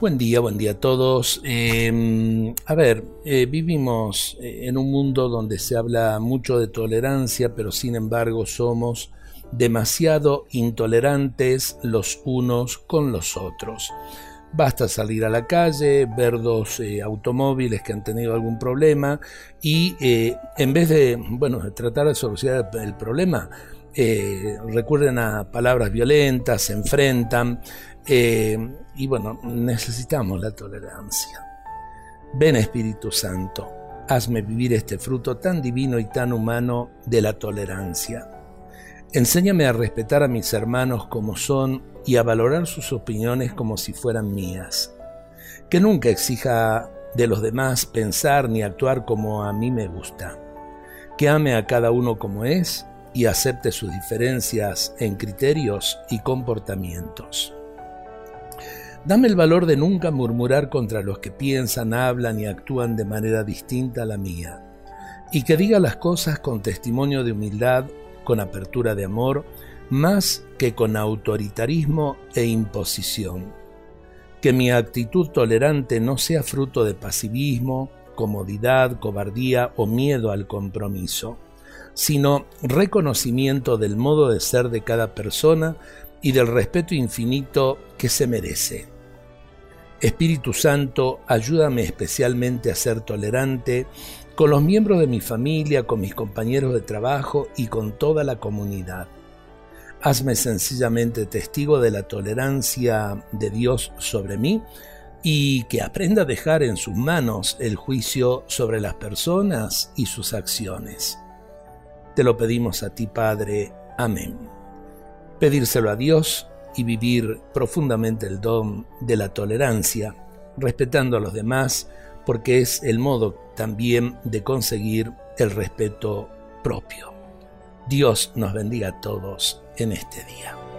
Buen día, buen día a todos. Em, a ver, eh, vivimos eh, en un mundo donde se habla mucho de tolerancia, pero sin embargo somos demasiado intolerantes los unos con los otros. Basta salir a la calle, ver dos eh, automóviles que han tenido algún problema y en vez de, bueno, tratar de solucionar el problema, recurren a palabras violentas, se enfrentan, eh, y bueno, necesitamos la tolerancia. Ven Espíritu Santo, hazme vivir este fruto tan divino y tan humano de la tolerancia. Enséñame a respetar a mis hermanos como son y a valorar sus opiniones como si fueran mías. Que nunca exija de los demás pensar ni actuar como a mí me gusta. Que ame a cada uno como es y acepte sus diferencias en criterios y comportamientos. Dame el valor de nunca murmurar contra los que piensan, hablan y actúan de manera distinta a la mía, y que diga las cosas con testimonio de humildad, con apertura de amor, más que con autoritarismo e imposición. Que mi actitud tolerante no sea fruto de pasivismo, comodidad, cobardía o miedo al compromiso, sino reconocimiento del modo de ser de cada persona y del respeto infinito que se merece. Espíritu Santo, ayúdame especialmente a ser tolerante con los miembros de mi familia, con mis compañeros de trabajo y con toda la comunidad. Hazme sencillamente testigo de la tolerancia de Dios sobre mí y que aprenda a dejar en sus manos el juicio sobre las personas y sus acciones. Te lo pedimos a ti, Padre. Amén pedírselo a Dios y vivir profundamente el don de la tolerancia, respetando a los demás, porque es el modo también de conseguir el respeto propio. Dios nos bendiga a todos en este día.